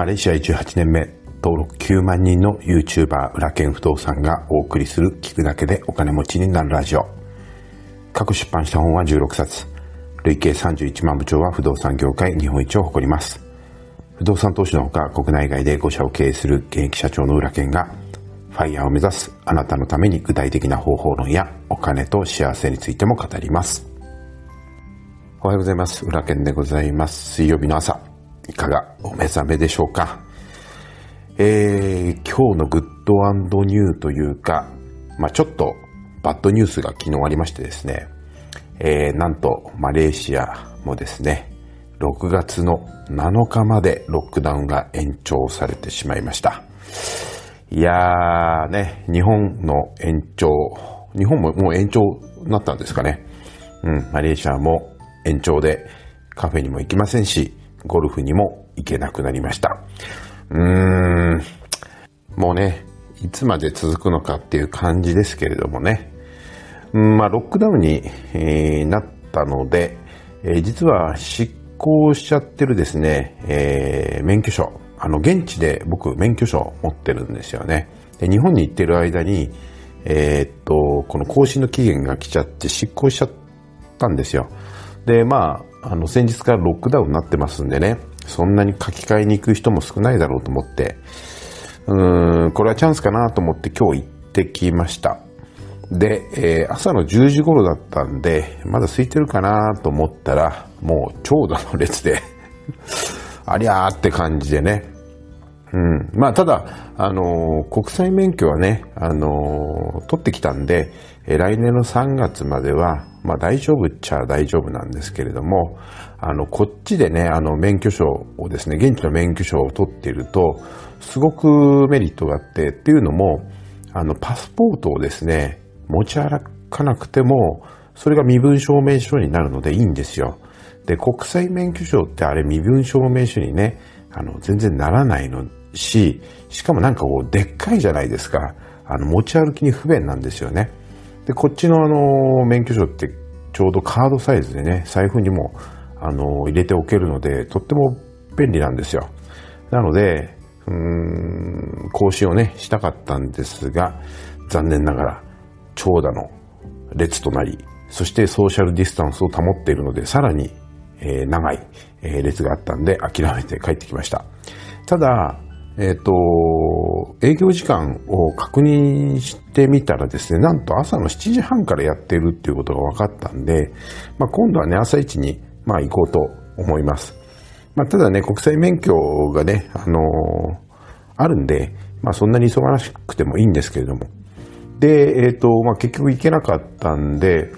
マレーシア18年目、登録9万人の YouTuber 裏剣不動産がお送りする聞くだけでお金持ちになるラジオ。過去出版した本は16冊。累計31万部長は不動産業界日本一を誇ります。不動産投資のほか国内外で5社を経営する現役社長の裏剣がファイヤーを目指すあなたのために具体的な方法論やお金と幸せについても語ります。おはようございます。裏剣でございます。水曜日の朝。いかがお目覚めでしょうかえー、今日のグッドニューというか、まあちょっとバッドニュースが昨日ありましてですね、えー、なんとマレーシアもですね、6月の7日までロックダウンが延長されてしまいました。いやーね、日本の延長、日本ももう延長になったんですかね。うん、マレーシアも延長でカフェにも行きませんし、ゴルフにも行けなくなりました。うーん、もうね、いつまで続くのかっていう感じですけれどもね。うん、まあ、ロックダウンに、えー、なったので、えー、実は執行しちゃってるですね、えー、免許証。あの、現地で僕、免許証持ってるんですよね。で、日本に行ってる間に、えー、っと、この更新の期限が来ちゃって執行しちゃったんですよ。で、まあ、あの、先日からロックダウンになってますんでね、そんなに書き換えに行く人も少ないだろうと思って、うん、これはチャンスかなと思って今日行ってきました。で、えー、朝の10時頃だったんで、まだ空いてるかなと思ったら、もう長蛇の列で ありゃーって感じでね。うん。まあ、ただ、あのー、国際免許はね、あのー、取ってきたんで、え来年の3月までは、まあ大丈夫っちゃ大丈夫なんですけれども、あの、こっちでね、あの、免許証をですね、現地の免許証を取っていると、すごくメリットがあって、っていうのも、あの、パスポートをですね、持ち歩かなくても、それが身分証明書になるのでいいんですよ。で、国際免許証ってあれ身分証明書にね、あの、全然ならないのし、しかもなんかこう、でっかいじゃないですか。あの、持ち歩きに不便なんですよね。で、こっちのあの、免許証ってちょうどカードサイズでね、財布にも、あの、入れておけるので、とっても便利なんですよ。なので、うーん、更新をね、したかったんですが、残念ながら、長蛇の列となり、そしてソーシャルディスタンスを保っているので、さらに、えー、長い、えー、列があったんで、諦めて帰ってきました。ただ、えっ、ー、と、営業時間を確認してみたらですね、なんと朝の7時半からやってるっていうことが分かったんで、まあ、今度はね、朝一に、まあ、行こうと思います。まあ、ただね、国際免許がね、あのー、あるんで、まあ、そんなに忙しくてもいいんですけれども。で、えっ、ー、と、まあ、結局行けなかったんで、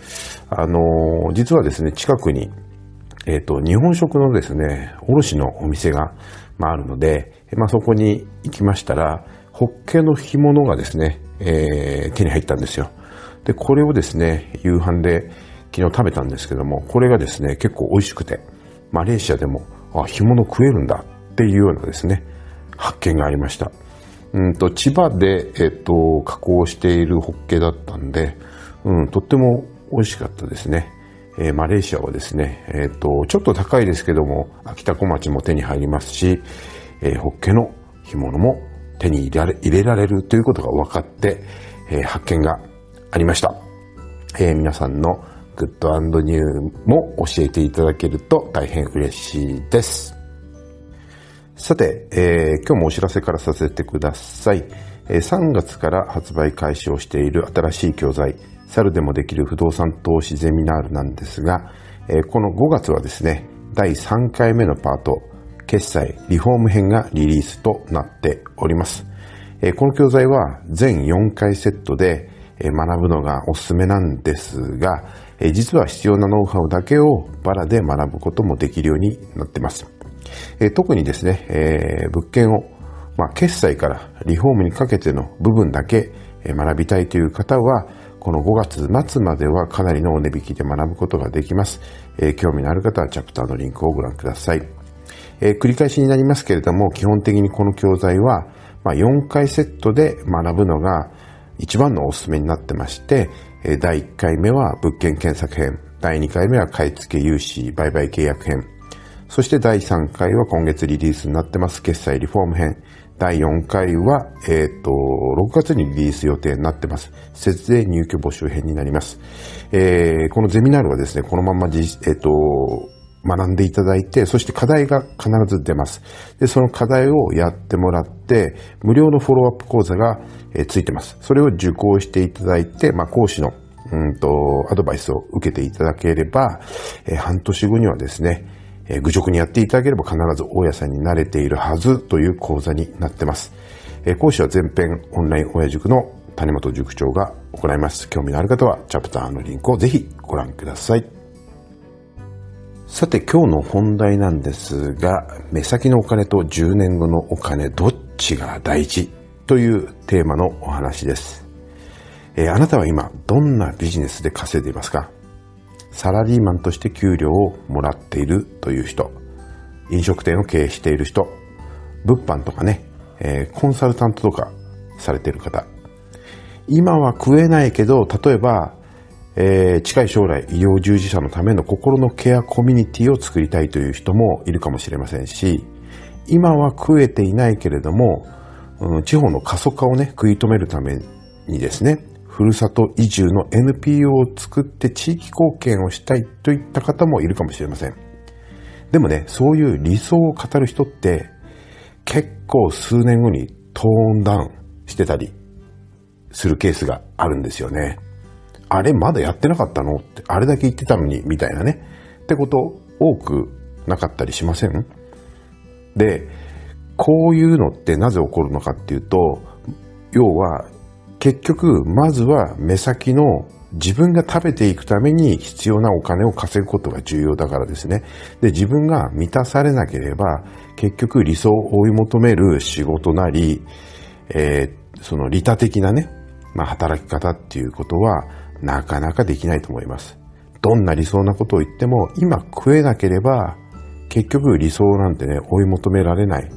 あの、実はですね、近くに、えっ、と、日本食のですね、卸のお店が、まあ、あるので、まあ、そこに行きましたら、ホッケの干物がですね、えー、手に入ったんですよ。で、これをですね、夕飯で昨日食べたんですけども、これがですね、結構美味しくて、マレーシアでも、あ、干物食えるんだっていうようなですね、発見がありました。うんと、千葉で、えっと、加工しているホッケだったんで、うん、とっても美味しかったですね。えー、マレーシアはですね、えっと、ちょっと高いですけども、秋田小町も手に入りますし、えー、ホッケの干物も手に入れられ入れられるということが分かって、えー、発見がありました。えー、皆さんのグッドニューも教えていただけると大変嬉しいです。さて、えー、今日もお知らせからさせてください。えー、3月から発売開始をしている新しい教材、猿でもできる不動産投資ゼミナールなんですが、えー、この5月はですね、第3回目のパート、決済リフォーム編がリリースとなっております。この教材は全4回セットで学ぶのがおすすめなんですが、実は必要なノウハウだけをバラで学ぶこともできるようになっています。特にですね、物件を、まあ、決済からリフォームにかけての部分だけ学びたいという方は、この5月末まではかなりのお値引きで学ぶことができますえ。興味のある方はチャプターのリンクをご覧ください。えー、繰り返しになりますけれども、基本的にこの教材は、まあ、4回セットで学ぶのが一番のおすすめになってまして、えー、第1回目は物件検索編、第2回目は買付融資売買契約編、そして第3回は今月リリースになってます、決済リフォーム編。第4回は、えっ、ー、と、6月にリリース予定になってます。節税入居募集編になります。えー、このゼミナールはですね、このままじ、えっ、ー、と、学んでいただいて、そして課題が必ず出ます。で、その課題をやってもらって、無料のフォローアップ講座が、えー、ついてます。それを受講していただいて、まあ、講師の、うんと、アドバイスを受けていただければ、えー、半年後にはですね、え愚直にやっていただければ必ず大家さんになれているはずという講座になってます。え講師は全編オンライン親塾の谷本塾長が行います。興味のある方はチャプターのリンクをぜひご覧ください。さて今日の本題なんですが、目先のお金と10年後のお金どっちが大事というテーマのお話です。えー、あなたは今どんなビジネスで稼いでいますか？サラリーマンとして給料をもらっているという人、飲食店を経営している人、物販とかね、えー、コンサルタントとかされている方、今は食えないけど、例えば、えー、近い将来医療従事者のための心のケアコミュニティを作りたいという人もいるかもしれませんし、今は食えていないけれども、うん、地方の過疎化をね、食い止めるためにですね、ふるさと移住の NPO を作って地域貢献をしたいといった方もいるかもしれません。でもね、そういう理想を語る人って結構数年後にトーンダウンしてたりするケースがあるんですよね。あれまだやってなかったの？って、あれだけ言ってたのに、みたいなね。ってこと多くなかったりしません？で、こういうのってなぜ起こるのかっていうと、要は結局、まずは目先の自分が食べていくために必要なお金を稼ぐことが重要だからですね。で、自分が満たされなければ、結局理想を追い求める仕事なり、えー、その利他的なね、まあ働き方っていうことはなかなかできないと思います。どんな理想なことを言っても、今食えなければ、結局理想なんてね、追い求められない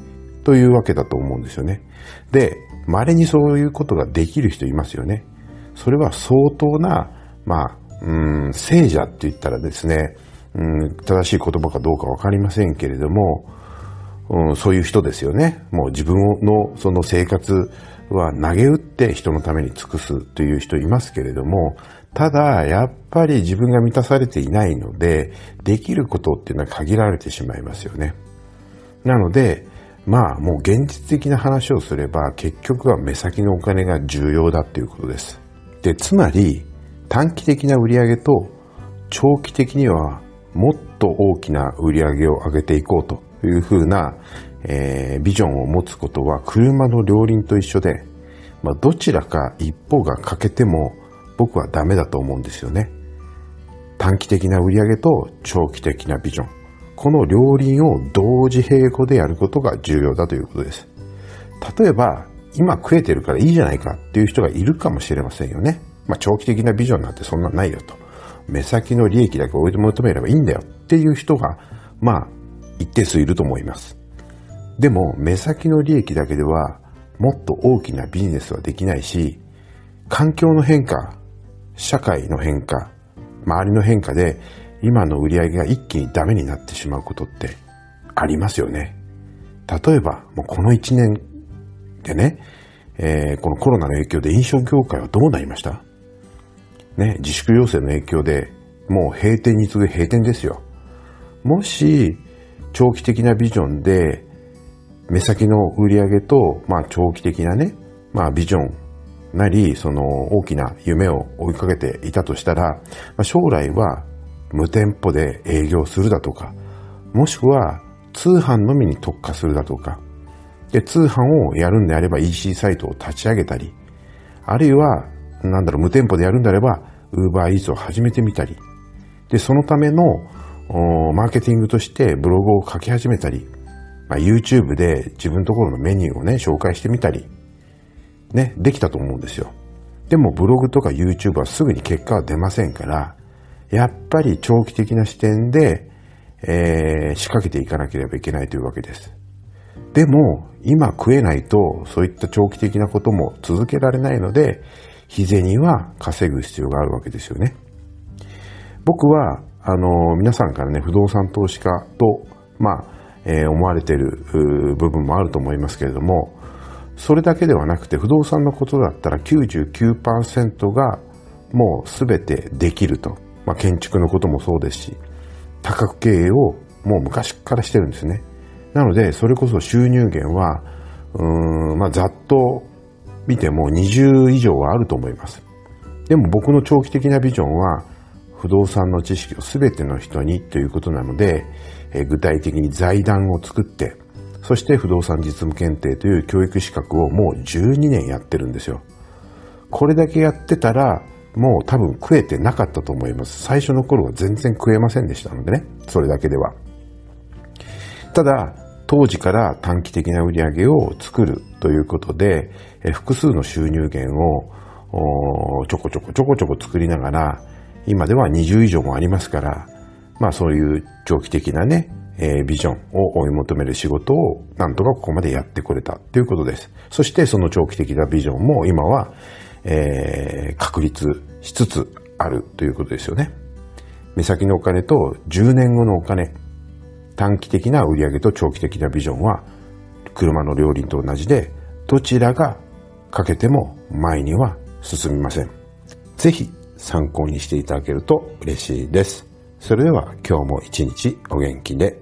というわけだと思うんですよね。で、稀にそういうことができる人いますよね。それは相当な、まあ、うん、聖者って言ったらですね、うん、正しい言葉かどうかわかりませんけれども、うん、そういう人ですよね。もう自分のその生活は投げ打って人のために尽くすという人いますけれども、ただ、やっぱり自分が満たされていないので、できることっていうのは限られてしまいますよね。なので、まあもう現実的な話をすれば結局は目先のお金が重要だっていうことです。で、つまり短期的な売り上げと長期的にはもっと大きな売り上げを上げていこうというふうな、えー、ビジョンを持つことは車の両輪と一緒で、まあ、どちらか一方が欠けても僕はダメだと思うんですよね。短期的な売り上げと長期的なビジョン。この両輪を同時並行でやることが重要だということです。例えば、今食えてるからいいじゃないかっていう人がいるかもしれませんよね。まあ、長期的なビジョンなんてそんなないよと。目先の利益だけ置い求めればいいんだよっていう人が、まあ、一定数いると思います。でも、目先の利益だけでは、もっと大きなビジネスはできないし、環境の変化、社会の変化、周りの変化で今の売り上げが一気にダメになってしまうことってありますよね。例えば、もうこの一年でね、えー、このコロナの影響で飲食業界はどうなりました？ね、自粛要請の影響でもう閉店に次ぐ閉店ですよ。もし、長期的なビジョンで、目先の売り上げと、まあ長期的なね、まあビジョンなり、その大きな夢を追いかけていたとしたら、まあ、将来は無店舗で営業するだとか、もしくは通販のみに特化するだとか、で、通販をやるんであれば EC サイトを立ち上げたり、あるいは、なんだろう、無店舗でやるんであれば、Uber Eats を始めてみたり、で、そのための、マーケティングとしてブログを書き始めたり、まあ、YouTube で自分のところのメニューをね、紹介してみたり、ね、できたと思うんですよ。でもブログとか YouTube はすぐに結果は出ませんから、やっぱり長期的な視点で、えー、仕掛けていかなければいけないというわけです。でも、今食えないと、そういった長期的なことも続けられないので、日銭は稼ぐ必要があるわけですよね。僕は、あの、皆さんからね、不動産投資家とまあ、えー、思われている部分もあると思いますけれども、それだけではなくて不動産のことだったら99%がもうすべてできると。まあ、建築のこともそうですし、多角経営をもう昔からしてるんですね。なので、それこそ収入源は、うーん、まあ、ざっと見ても20以上はあると思います。でも僕の長期的なビジョンは、不動産の知識を全ての人にということなので、え具体的に財団を作って、そして不動産実務検定という教育資格をもう12年やってるんですよ。これだけやってたら、もう多分食えてなかったと思います。最初の頃は全然食えませんでしたのでね、それだけでは。ただ、当時から短期的な売り上げを作るということで、複数の収入源をちょこちょこちょこちょこ作りながら、今では20以上もありますから、まあそういう長期的なね、え、ビジョンを追い求める仕事をなんとかここまでやってこれたということです。そしてその長期的なビジョンも今は、えー、確立しつつあるということですよね。目先のお金と10年後のお金、短期的な売上と長期的なビジョンは車の両輪と同じでどちらがかけても前には進みません。ぜひ参考にしていただけると嬉しいです。それでは今日も一日お元気で